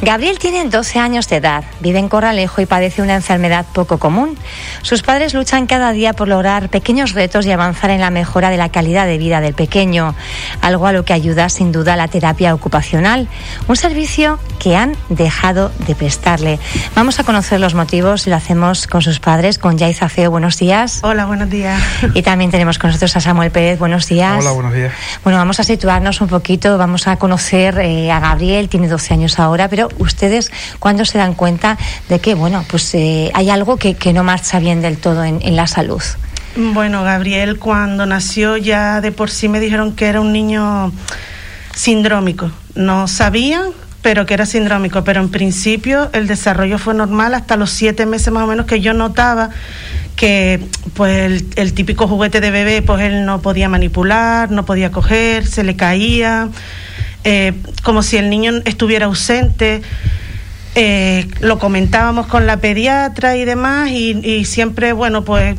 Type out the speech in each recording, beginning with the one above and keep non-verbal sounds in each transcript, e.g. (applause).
Gabriel tiene 12 años de edad, vive en Corralejo y padece una enfermedad poco común. Sus padres luchan cada día por lograr pequeños retos y avanzar en la mejora de la calidad de vida del pequeño, algo a lo que ayuda sin duda la terapia ocupacional, un servicio que han dejado de prestarle. Vamos a conocer los motivos y lo hacemos con sus padres, con Yaiza Feo. Buenos días. Hola, buenos días. Y también tenemos con nosotros a Samuel Pérez. Buenos días. Hola, buenos días. Bueno, vamos a situarnos un poquito, vamos a conocer eh, a Gabriel, tiene 12 años ahora, pero ustedes, ¿cuándo se dan cuenta de que, bueno, pues eh, hay algo que, que, no marcha bien del todo en, en la salud? Bueno, Gabriel, cuando nació ya de por sí me dijeron que era un niño sindrómico. No sabían, pero que era sindrómico. Pero en principio el desarrollo fue normal hasta los siete meses más o menos que yo notaba que pues el, el, típico juguete de bebé pues él no podía manipular, no podía coger, se le caía, eh, como si el niño estuviera ausente. Eh, lo comentábamos con la pediatra y demás y, y, siempre, bueno, pues,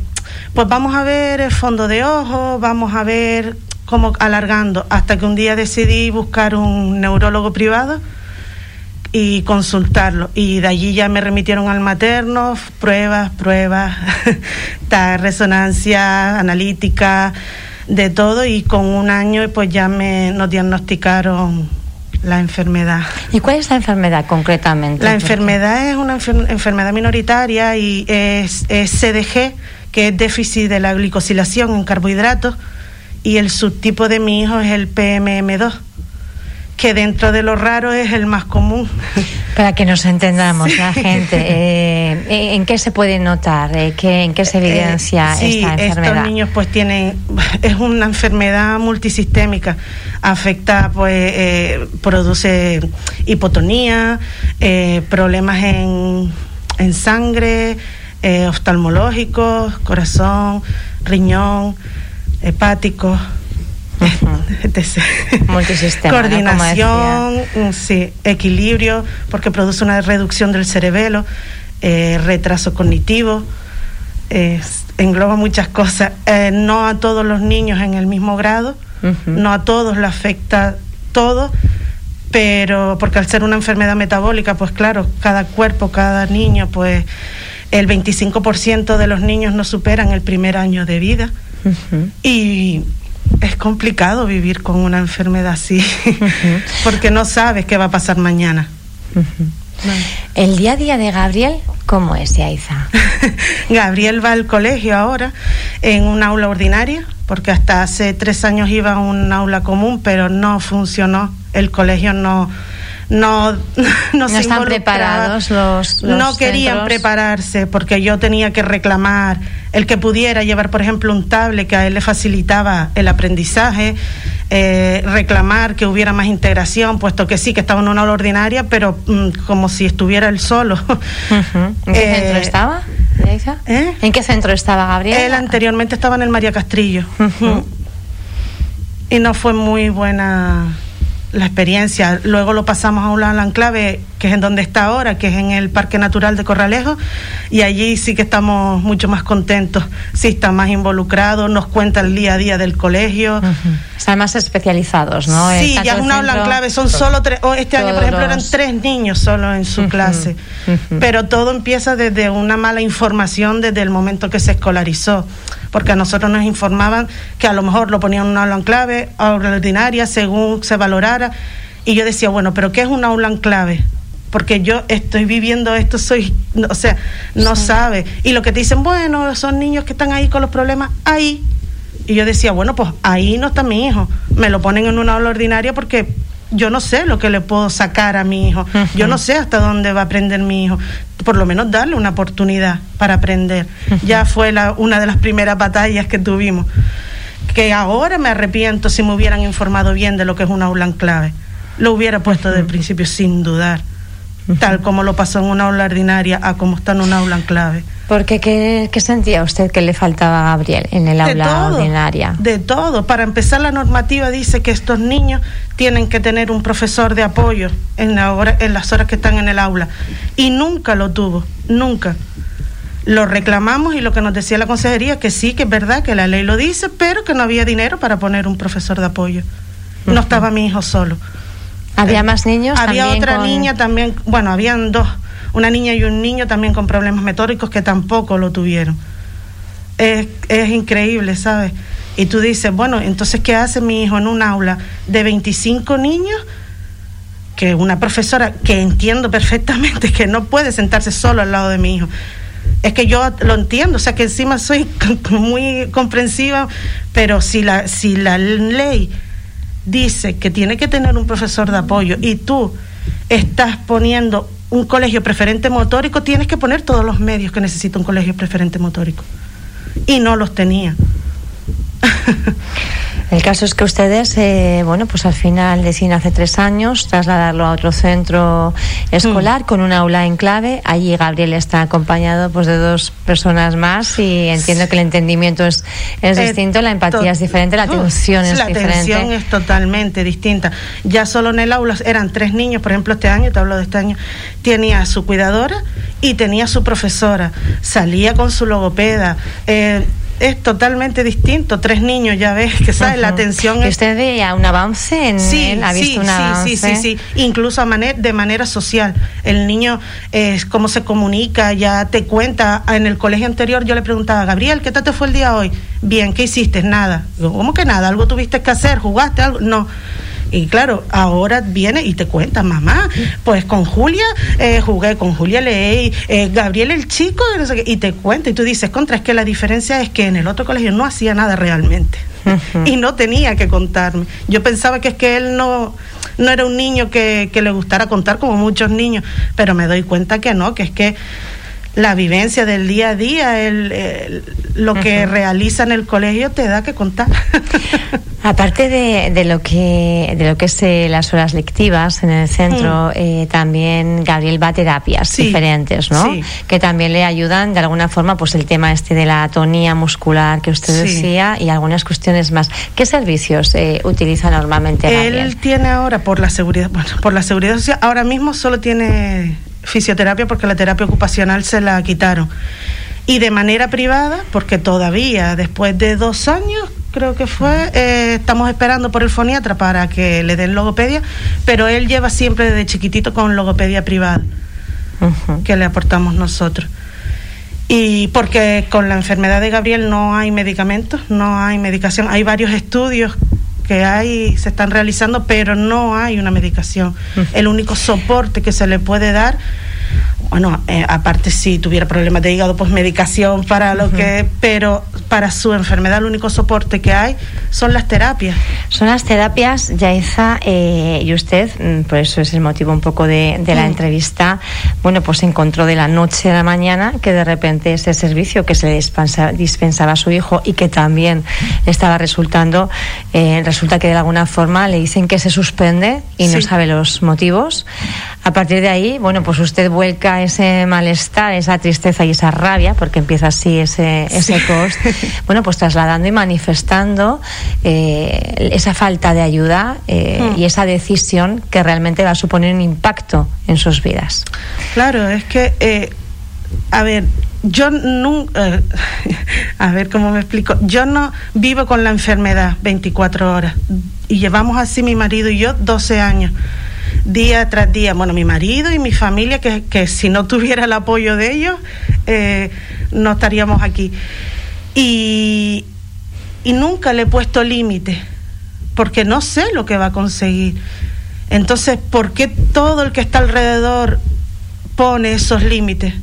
pues vamos a ver el fondo de ojo, vamos a ver cómo alargando, hasta que un día decidí buscar un neurólogo privado y consultarlo. Y de allí ya me remitieron al materno, pruebas, pruebas, (laughs) resonancia analítica, de todo, y con un año pues ya me nos diagnosticaron la enfermedad. ¿Y cuál es la enfermedad concretamente? La enfermedad es una enfer enfermedad minoritaria y es, es, CDG, que es déficit de la glicosilación en carbohidratos, y el subtipo de mi hijo es el PMM2 que dentro de lo raro es el más común. (laughs) Para que nos entendamos, sí. la gente, eh, ¿en qué se puede notar? Eh, ¿qué, ¿En qué se evidencia eh, sí, esta enfermedad? Estos niños pues tienen, (laughs) es una enfermedad multisistémica, afecta, pues, eh, produce hipotonía, eh, problemas en, en sangre, oftalmológicos, corazón, riñón, hepáticos. (laughs) Multisistema, Coordinación, ¿no? sí, equilibrio, porque produce una reducción del cerebelo, eh, retraso cognitivo, eh, engloba muchas cosas. Eh, no a todos los niños en el mismo grado, uh -huh. no a todos le afecta todo, pero porque al ser una enfermedad metabólica, pues claro, cada cuerpo, cada niño, pues el 25% de los niños no superan el primer año de vida. Uh -huh. Y es complicado vivir con una enfermedad así, uh (laughs) -huh. porque no sabes qué va a pasar mañana. Uh -huh. El día a día de Gabriel, ¿cómo es, Yaiza? (laughs) Gabriel va al colegio ahora en un aula ordinaria, porque hasta hace tres años iba a un aula común, pero no funcionó. El colegio no no, (laughs) no, no se están preparados los, los, no querían centros. prepararse porque yo tenía que reclamar el que pudiera llevar por ejemplo un tablet que a él le facilitaba el aprendizaje eh, reclamar que hubiera más integración puesto que sí que estaba en una aula ordinaria pero mm, como si estuviera él solo uh -huh. ¿en qué (laughs) eh, centro estaba? ¿Eh? ¿en qué centro estaba Gabriel? él anteriormente estaba en el María Castrillo uh -huh. y no fue muy buena la experiencia. Luego lo pasamos a un enclave, que es en donde está ahora, que es en el Parque Natural de Corralejo, y allí sí que estamos mucho más contentos. Sí, está más involucrado, nos cuenta el día a día del colegio. Uh -huh. Están más especializados, ¿no? Sí, ya es una aula enclave, son solo tres, oh, este año por ejemplo eran tres niños solo en su uh -huh. clase, uh -huh. pero todo empieza desde una mala información desde el momento que se escolarizó porque a nosotros nos informaban que a lo mejor lo ponían en una aula en clave, aula ordinaria, según se valorara. Y yo decía, bueno, pero ¿qué es una aula en clave? Porque yo estoy viviendo esto, soy, o sea, no sí. sabe. Y lo que te dicen, bueno, son niños que están ahí con los problemas, ahí. Y yo decía, bueno, pues ahí no está mi hijo. Me lo ponen en una aula ordinaria porque yo no sé lo que le puedo sacar a mi hijo, uh -huh. yo no sé hasta dónde va a aprender mi hijo, por lo menos darle una oportunidad para aprender. Uh -huh. Ya fue la, una de las primeras batallas que tuvimos, que ahora me arrepiento si me hubieran informado bien de lo que es una aula en clave. Lo hubiera puesto uh -huh. desde el principio sin dudar, tal como lo pasó en una aula ordinaria a como está en una aula en clave. Porque ¿qué, ¿qué, sentía usted que le faltaba a Gabriel en el aula todo, ordinaria? De todo. Para empezar, la normativa dice que estos niños tienen que tener un profesor de apoyo en, la hora, en las horas que están en el aula. Y nunca lo tuvo, nunca. Lo reclamamos y lo que nos decía la consejería, que sí, que es verdad, que la ley lo dice, pero que no había dinero para poner un profesor de apoyo. No uh -huh. estaba mi hijo solo. ¿Había más niños? Había otra niña también, bueno, habían dos, una niña y un niño también con problemas metóricos que tampoco lo tuvieron. Es, es increíble, ¿sabes? Y tú dices, bueno, entonces, ¿qué hace mi hijo en un aula de 25 niños? Que una profesora que entiendo perfectamente que no puede sentarse solo al lado de mi hijo. Es que yo lo entiendo, o sea que encima soy (laughs) muy comprensiva, pero si la, si la ley dice que tiene que tener un profesor de apoyo y tú estás poniendo un colegio preferente motórico, tienes que poner todos los medios que necesita un colegio preferente motórico. Y no los tenía. (laughs) El caso es que ustedes, eh, bueno, pues al final deciden hace tres años trasladarlo a otro centro escolar mm. con un aula en clave. Allí Gabriel está acompañado pues de dos personas más y entiendo que el entendimiento es, es eh, distinto, la empatía es diferente, la atención es diferente. La atención es totalmente distinta. Ya solo en el aula eran tres niños, por ejemplo, este año, te hablo de este año, tenía su cuidadora y tenía su profesora. Salía con su logopeda. Eh, es totalmente distinto. Tres niños, ya ves, que sabes, la atención es... ¿Usted veía un avance en sí, ¿Ha visto sí, sí, sí, sí, incluso de manera social. El niño, es cómo se comunica, ya te cuenta. En el colegio anterior yo le preguntaba, Gabriel, ¿qué tal te fue el día hoy? Bien, ¿qué hiciste? Nada. ¿Cómo que nada? ¿Algo tuviste que hacer? ¿Jugaste algo? No. Y claro, ahora viene y te cuenta, mamá, pues con Julia eh, jugué, con Julia leí, eh, Gabriel el chico, y te cuenta, y tú dices, contra, es que la diferencia es que en el otro colegio no hacía nada realmente. y no tenía que contarme. Yo pensaba que es que él no, no era un niño que, que le gustara contar como muchos niños, pero me doy cuenta que no, que es que la vivencia del día a día, el, lo que realiza en el colegio te da que contar. (laughs) Aparte de, de, lo que de lo que es eh, las horas lectivas en el centro, mm. eh, también Gabriel va a terapias diferentes, ¿no? Que también le ayudan de alguna forma, pues el tema este de la atonía muscular que usted decía y algunas cuestiones más. ¿Qué servicios eh, utiliza normalmente Gabriel? Él tiene ahora por la seguridad, bueno, por la seguridad social, ahora mismo solo tiene fisioterapia porque la terapia ocupacional se la quitaron. Y de manera privada, porque todavía después de dos años, creo que fue, eh, estamos esperando por el foniatra para que le den logopedia, pero él lleva siempre desde chiquitito con logopedia privada, que le aportamos nosotros. Y porque con la enfermedad de Gabriel no hay medicamentos, no hay medicación, hay varios estudios que hay, se están realizando, pero no hay una medicación. El único soporte que se le puede dar bueno, eh, aparte si tuviera problemas de hígado, pues medicación para lo que, pero para su enfermedad el único soporte que hay son las terapias. Son las terapias, Yaiza, eh, y usted, mm, por eso es el motivo un poco de, la mm. entrevista, bueno, pues encontró de la noche a la mañana que de repente ese servicio que se le dispensaba a su hijo y que también le estaba resultando, eh, resulta que de alguna forma le dicen que se suspende y no sabe los motivos. A partir de ahí, bueno, pues usted vuelca ese malestar, esa tristeza y esa rabia, porque empieza así ese, ese post, (laughs) bueno, pues trasladando y manifestando eh, esa falta de ayuda eh, hmm. y esa decisión que realmente va a suponer un impacto en sus vidas. Claro, es que, eh, a ver, yo nunca, (laughs) a ver cómo me explico, yo no vivo con la enfermedad 24 horas y llevamos así mi marido y yo 12 años día tras día, bueno, mi marido y mi familia, que, que si no tuviera el apoyo de ellos, eh, no estaríamos aquí. Y, y nunca le he puesto límite, porque no sé lo que va a conseguir. Entonces, ¿por qué todo el que está alrededor pone esos límites?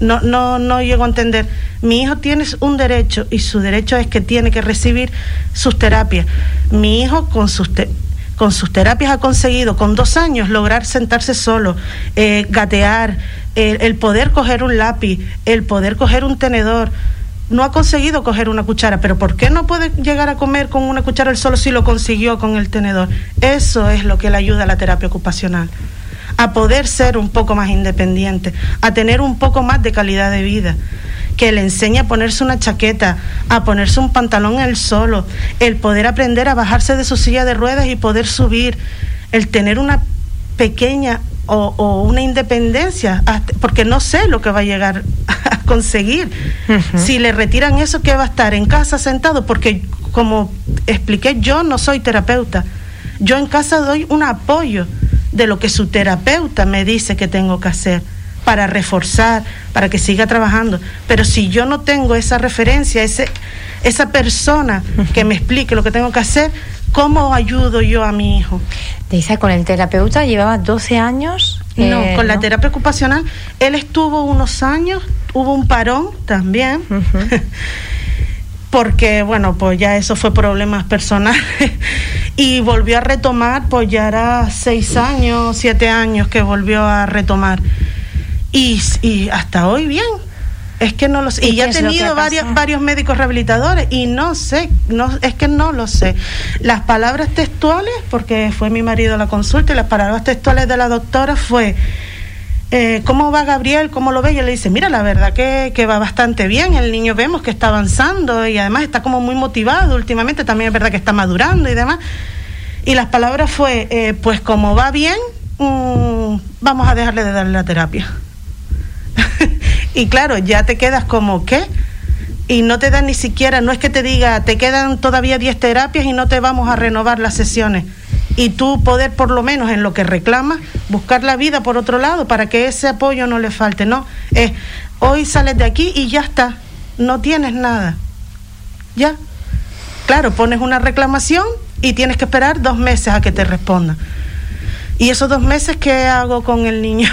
No, no, no llego a entender. Mi hijo tiene un derecho y su derecho es que tiene que recibir sus terapias. Mi hijo con sus con sus terapias ha conseguido con dos años lograr sentarse solo, eh, gatear, el poder coger un lápiz, el poder coger un tenedor. No ha conseguido coger una cuchara, pero ¿por qué no puede llegar a comer con una cuchara él solo si lo consiguió con el tenedor? Eso es lo que le ayuda a la terapia ocupacional, a poder ser un poco más independiente, a tener un poco más de calidad de vida que le enseña a ponerse una chaqueta, a ponerse un pantalón él solo, el poder aprender a bajarse de su silla de ruedas y poder subir, el tener una pequeña o, una independencia, porque no sé lo que va a llegar (laughs) a conseguir. Si le retiran eso, ¿qué va a estar? En casa sentado, porque como expliqué, yo no soy terapeuta. Yo en casa doy un apoyo de lo que su terapeuta me dice que tengo que hacer para reforzar, para que siga trabajando. Pero si yo no tengo esa referencia, ese, esa persona que me explique lo que tengo que hacer, ¿cómo ayudo yo a mi hijo? Dice, con el terapeuta llevaba 12 años. no, eh, con la terapia ocupacional, él estuvo unos años, hubo un parón también. (laughs) porque bueno, pues ya eso fue problemas personales (laughs) y volvió a retomar, pues ya era seis años, siete años que volvió a retomar y, y hasta hoy bien. Es que no lo sé. Y, ya he tenido varios, varios médicos rehabilitadores y no sé, no, es que no lo sé. Las palabras textuales, porque fue mi marido a la consulta, y las palabras textuales de la doctora fue, eh, ¿cómo va Gabriel? ¿Cómo lo ve? Y le dice, mira, la verdad que, que, va bastante bien, el niño vemos que está avanzando y además está como muy motivado últimamente, también es verdad que está madurando y demás. Y las palabras fue, eh, pues como va bien, mm, vamos a dejarle de darle la terapia. (laughs) y claro, ya te quedas como, ¿qué? Y no te dan ni siquiera, no es que te diga, te quedan todavía 10 terapias y no te vamos a renovar las sesiones. Y tú poder, por lo menos en lo que reclamas, buscar la vida por otro lado para que ese apoyo no le falte. No, es hoy sales de aquí y ya está, no tienes nada. Ya. Claro, pones una reclamación y tienes que esperar dos meses a que te respondan. ¿Y esos dos meses qué hago con el niño?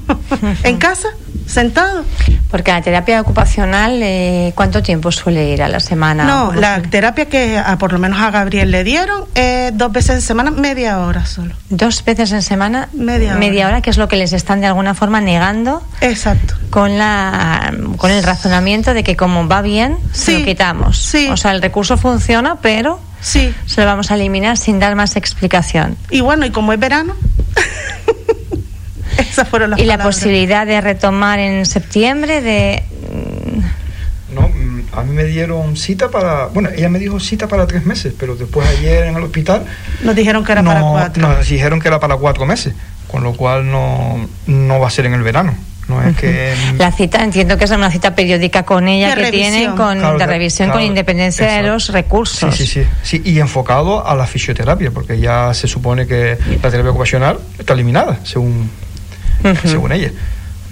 (laughs) ¿En (laughs) casa? ¿Sentado? Porque la terapia ocupacional, eh, ¿cuánto tiempo suele ir a la semana? No, la terapia que a, por lo menos a Gabriel le dieron, eh, dos veces en semana, media hora solo. ¿Dos veces en semana? Media hora. Media hora, que es lo que les están de alguna forma negando. Exacto. Con, la, con el razonamiento de que como va bien, se lo quitamos. Sí. O sea, el recurso funciona, pero sí. se lo vamos a eliminar sin dar más explicación. Y bueno, y como es verano... (laughs) (laughs) y la posibilidad de retomar en septiembre de no mm, a mí me dieron cita para bueno ella me dijo cita para tres meses pero después ayer en el hospital nos dijeron que era para cuatro. nos dijeron que era para cuatro meses con lo cual no, no va a ser en el verano. No es que la cita entiendo que es una cita periódica con ella que tienen con de revisión con independencia de los recursos. Sí, sí. Sí y enfocado a la fisioterapia porque ya se supone que la terapia ocupacional está eliminada según según ella.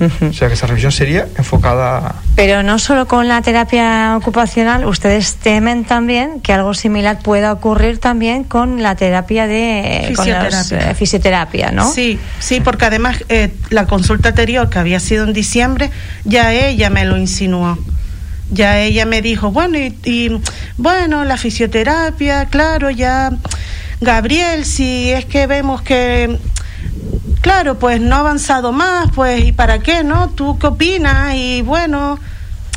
O sea que esa revisión sería enfocada. Pero no solo con la terapia ocupacional, ustedes temen también que algo similar pueda ocurrir también con la terapia de fisioterapia, eh, fisioterapia ¿no? Sí, sí, porque además eh, la consulta anterior que había sido en diciembre, ya ella me lo insinuó. Ya ella me dijo, bueno, y bueno, la fisioterapia, claro, ya Gabriel, si es que vemos que claro, pues no ha avanzado más, pues ¿y para qué, no? ¿Tú qué opinas? Y bueno,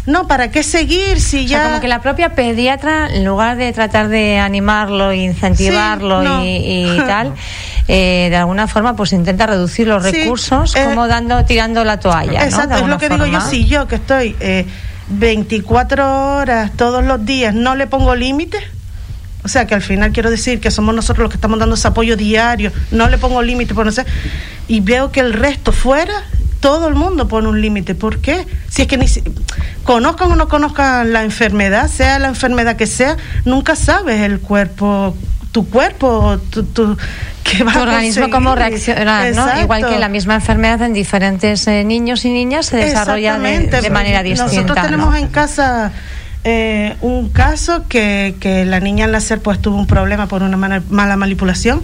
no, ¿para qué seguir si ya...? como que la propia pediatra, en lugar de tratar de animarlo, incentivarlo y, (laughs) tal, eh, de alguna forma pues intenta reducir los recursos eh, como dando, tirando la toalla, Exacto, es lo que digo yo, si yo que estoy eh, 24 horas todos los días no le pongo límites, o sea, que al final quiero decir que somos nosotros los que estamos dando ese apoyo diario, no le pongo límite, por no sé, y veo que el resto fuera, todo el mundo pone un límite. ¿Por qué? Si es que ni conozcan o no conozcan la enfermedad, sea la enfermedad que sea, nunca sabes el cuerpo, tu cuerpo, tu, tu tu organismo cómo reacciona, ¿no? Igual que la misma enfermedad en diferentes eh, niños y niñas se desarrolla de, manera distinta. Nosotros tenemos en casa eh, un caso que, que la niña al nacer pues tuvo un problema por una mala manipulación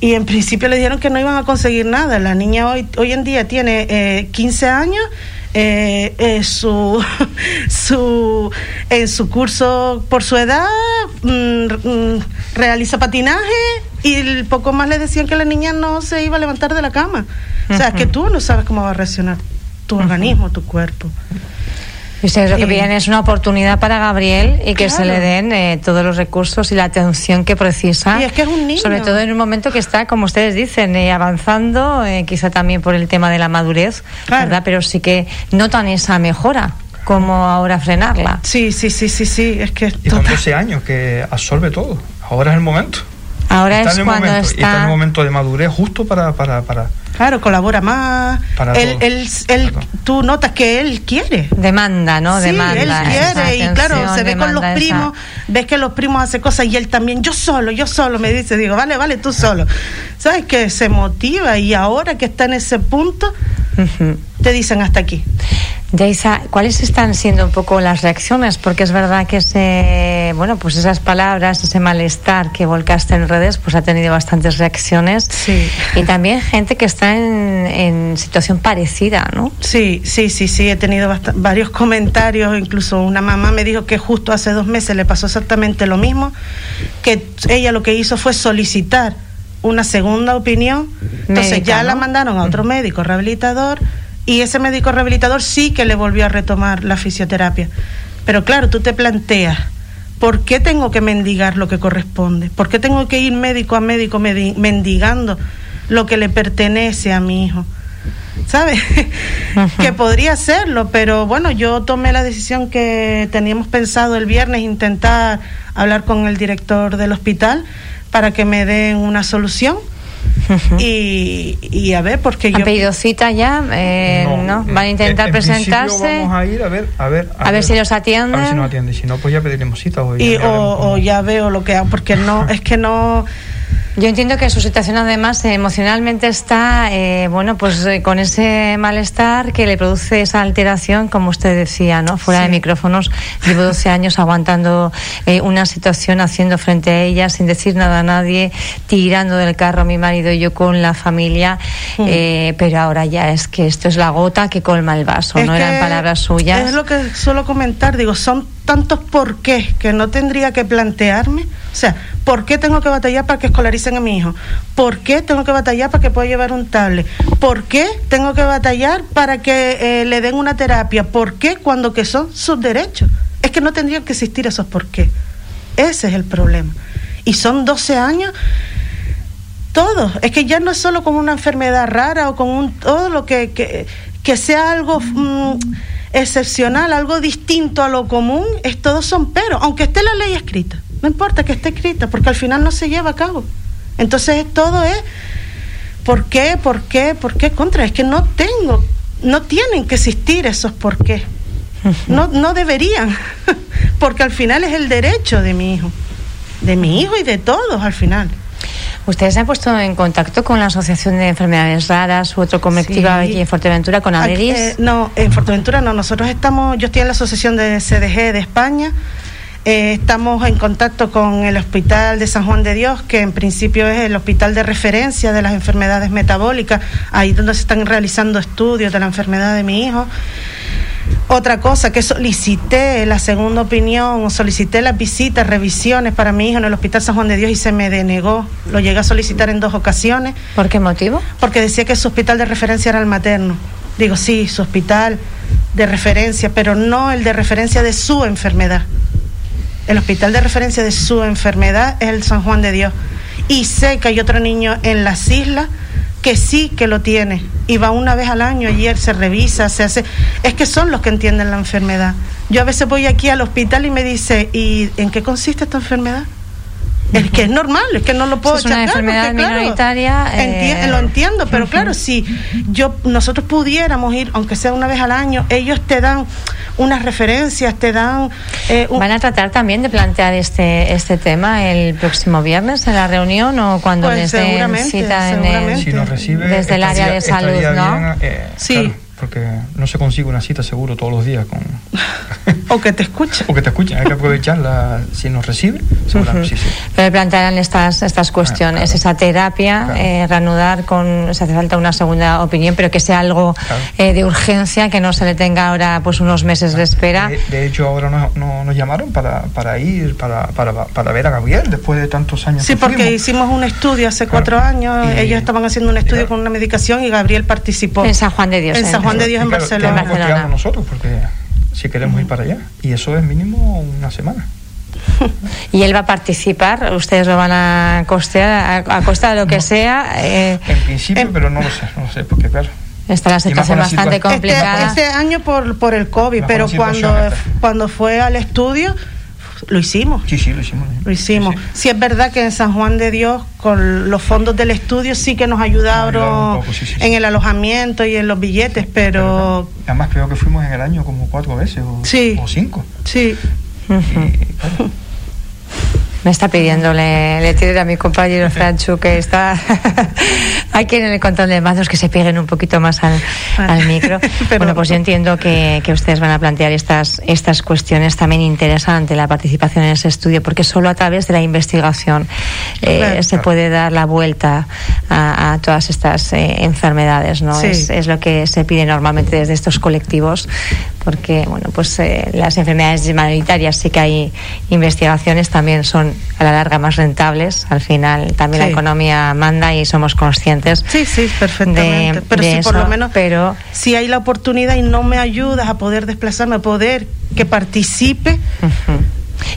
y en principio le dijeron que no iban a conseguir nada. La niña hoy, hoy en día tiene eh, 15 años. Eh, eh, su, (laughs) su, en su curso por su edad mm, mm, realiza patinaje y poco más le decían que la niña no se iba a levantar de la cama. O sea, que tú no sabes cómo va a reaccionar tu organismo, tu cuerpo. Y ustedes lo que piden es una oportunidad para Gabriel y que se le den eh, todos los recursos y la atención que precisa. Y es que es un niño. Sobre todo en un momento que está, como ustedes dicen, eh, avanzando, eh, quizá también por el tema de la madurez, ¿verdad? Pero sí que notan esa mejora como ahora frenarla. Sí, sí, sí, sí, sí, es que... Y con 12 años que absorbe todo, ahora es el momento. Ahora es cuando está... Y está en el momento de madurez justo para, para, para Claro, colabora más. él, él, él tú notas que él quiere. Demanda, ¿no? Sí, Demanda. él quiere. Y claro, se ve con los primos, ves que los primos hacen cosas y él también, yo solo, yo solo, me dice, digo, vale, vale, tú solo. ¿Sabes? Que se motiva y ahora que está en ese punto, te dicen hasta aquí. Yaisa, ¿cuáles están siendo un poco las reacciones? Porque es verdad que ese, bueno, pues esas palabras, ese malestar que volcaste en redes, pues ha tenido bastantes reacciones. Sí. Y también gente que está en, situación parecida, ¿no? Sí, sí, sí, sí. He tenido varios comentarios. Incluso una mamá me dijo que justo hace dos meses le pasó exactamente lo mismo. Que ella lo que hizo fue solicitar una segunda opinión. Entonces ya la mandaron a otro médico rehabilitador y ese médico rehabilitador sí que le volvió a retomar la fisioterapia. Pero claro, tú te planteas, ¿por qué tengo que mendigar lo que corresponde? ¿Por qué tengo que ir médico a médico mendigando lo que le pertenece a mi hijo? ¿Sabes? (laughs) que podría hacerlo, pero bueno, yo tomé la decisión que teníamos pensado el viernes intentar hablar con el director del hospital para que me den una solución y, a ver, porque yo... ¿Han pedido cita ya? Eh, no, ¿Van a intentar presentarse? Vamos a ir a ver, a ver, a, ver, si los atienden. A ver si nos atienden. Si no, pues ya pediremos cita. O, y, o, ya veo lo que hago, porque no, es que no yo entiendo que su situación además emocionalmente está, eh, bueno, pues eh, con ese malestar que le produce esa alteración, como usted decía, ¿no? Fuera de micrófonos, llevo 12 años aguantando eh, una situación, haciendo frente a ella, sin decir nada a nadie, tirando del carro mi marido y yo con la familia, mm. pero ahora ya es que esto es la gota que colma el vaso, no eran palabras suyas. Es lo que suelo comentar, digo, son tantos por qué que no tendría que plantearme. O sea, ¿por qué tengo que batallar para que escolaricen a mi hijo? ¿Por qué tengo que batallar para que pueda llevar un tablet? ¿Por qué tengo que batallar para que eh, le den una terapia? ¿Por qué cuando que son sus derechos? Es que no tendrían que existir esos por qué. Ese es el problema. Y son 12 años todo. Es que ya no es solo con una enfermedad rara o con un todo lo que, que, que sea algo mm, excepcional, algo distinto a lo común, es, todos son pero, aunque esté la ley escrita, no importa que esté escrita, porque al final no se lleva a cabo. Entonces todo es, ¿por qué? ¿Por qué? ¿Por qué contra? Es que no tengo, no tienen que existir esos por qué. No, no deberían, (laughs) porque al final es el derecho de mi hijo, de mi hijo y de todos al final. ¿Ustedes se han puesto en contacto con la Asociación de Enfermedades Raras u otro colectivo aquí en Fuerteventura con Aderis? Eh, no, en Fuerteventura no. Nosotros estamos, yo estoy en la Asociación de CDG de España. Eh, estamos en contacto con el Hospital de San Juan de Dios, que en principio es el hospital de referencia de las enfermedades metabólicas, ahí donde se están realizando estudios de la enfermedad de mi hijo. Otra cosa que solicité la segunda opinión, solicité las visitas, revisiones para mi hijo en el Hospital San Juan de Dios y se me denegó. Lo llegué a solicitar en dos ocasiones. ¿Por qué motivo? Porque decía que su hospital de referencia era el materno. Digo, sí, su hospital de referencia, pero no el de referencia de su enfermedad. El hospital de referencia de su enfermedad es el San Juan de Dios. Y sé que hay otro niño en las islas que sí que lo tiene y va una vez al año, ayer se revisa, se hace, es que son los que entienden la enfermedad. Yo a veces voy aquí al hospital y me dice, ¿y en qué consiste esta enfermedad? Es que es normal, es que no lo puedo es una enfermedad minoritaria. Eh, lo entiendo, pero claro, si yo nosotros pudiéramos ir, aunque sea una vez al año, ellos te dan unas referencias, te dan... Eh, ¿Van a tratar también de plantear este este tema el próximo viernes en la reunión o cuando pues les den cita en el, desde el área de salud, ¿no? Eh, sí porque no se consigue una cita seguro todos los días con (laughs) o que te escuchen o que te escuchen hay que aprovecharla si nos recibe sí, sí. pero plantearán estas estas cuestiones esa terapia eh, reanudar con se hace falta una segunda opinión pero que sea algo eh, de urgencia que no se le tenga ahora pues unos meses de espera. De, hecho ahora nos, nos llamaron para, para ir para, para, para, ver a Gabriel después de tantos años sí porque hicimos un estudio hace cuatro años ellos estaban haciendo un estudio con una medicación y Gabriel participó. En San Juan de Dios en San Juan de Dios en Barcelona. nosotros porque si queremos ir para allá y eso es mínimo una semana. (laughs) y él va a participar, ustedes lo van a costear a, costa de lo que sea. Eh, en principio, pero no lo sé, no lo sé, porque claro. Está la situación bastante este, complicada. Este, año por, por el COVID, pero cuando, cuando fue al estudio lo hicimos. Sí, sí, lo hicimos. Lo hicimos. Sí, es verdad que en San Juan de Dios, con los fondos del estudio, sí que nos ayudaron en el alojamiento y en los billetes, pero... además creo que fuimos en el año como cuatro veces o, o cinco. Sí. (laughs) Me está pidiéndole, le tire a mi compañero Franchu que está (laughs) aquí en el control de mandos que se peguen un poquito más al, al micro. (laughs) bueno, pues yo entiendo que, que, ustedes van a plantear estas, estas cuestiones también interesantes, la participación en ese estudio, porque solo a través de la investigación eh, se puede dar la vuelta a, a todas estas eh, enfermedades, ¿no? Es, es, lo que se pide normalmente desde estos colectivos, porque, bueno, pues eh, las enfermedades mayoritarias sí que hay investigaciones, también son a la larga más rentables. Al final también la economía manda y somos conscientes. Sí, sí, perfectamente. pero si por lo menos, pero si hay la oportunidad y no me ayudas a poder desplazarme, a poder que participe.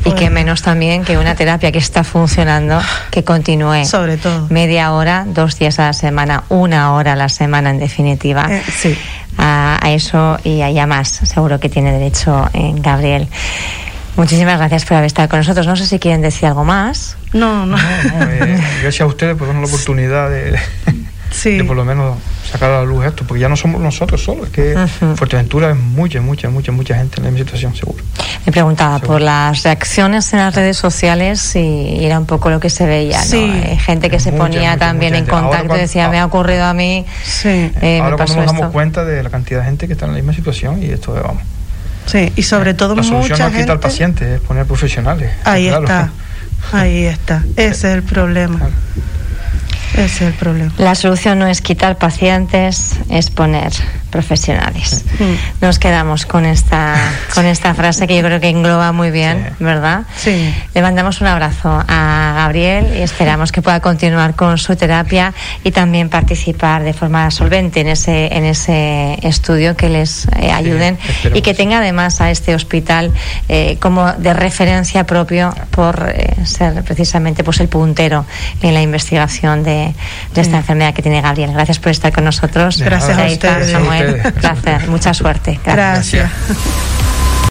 Y que menos también que una terapia que está funcionando, que continúe. Sobre todo. Media hora, dos días a la semana, una hora a la semana en definitiva. Eh, sí. A, a, eso y allá más, seguro que tiene derecho en eh, Gabriel. Muchísimas gracias por haber estado con nosotros. No sé si quieren decir algo más. No, no. no, eh, gracias a ustedes por darnos la (laughs) oportunidad de, sí. de por lo menos sacar a la luz esto, porque ya no somos nosotros solos, es que Fuerteventura es mucha, mucha, mucha, mucha gente en la misma situación, seguro. Me preguntaba por las reacciones en las redes sociales y era un poco lo que se veía, sí. ¿no? gente que se ponía también en contacto y decía, me ha ocurrido a mí. Sí. Eh, Ahora me pasó cuando nos esto. damos cuenta de la cantidad de gente que está en la misma situación y esto, vamos. Sí, y sobre todo la solución mucha no es quitar gente... al paciente, es poner profesionales. Ahí claro. está, ahí está. Ese es el problema. Claro. La solución no es quitar pacientes, es poner profesionales. Mm. Nos quedamos con esta, con esta frase que yo creo que engloba muy bien, Sí. ¿verdad? Sí. Le mandamos un abrazo a Gabriel y esperamos que pueda continuar con su terapia y también participar de forma solvente en ese, en ese estudio que les eh, ayuden esperemos. y que tenga además a este hospital eh, como de referencia propio por eh, ser precisamente pues el puntero en la investigación de, de esta enfermedad que tiene Gabriel. Gracias por estar con nosotros. Gracias a ustedes. Samuel, Ustedes. placer, mucha suerte. Gracias. Gracias.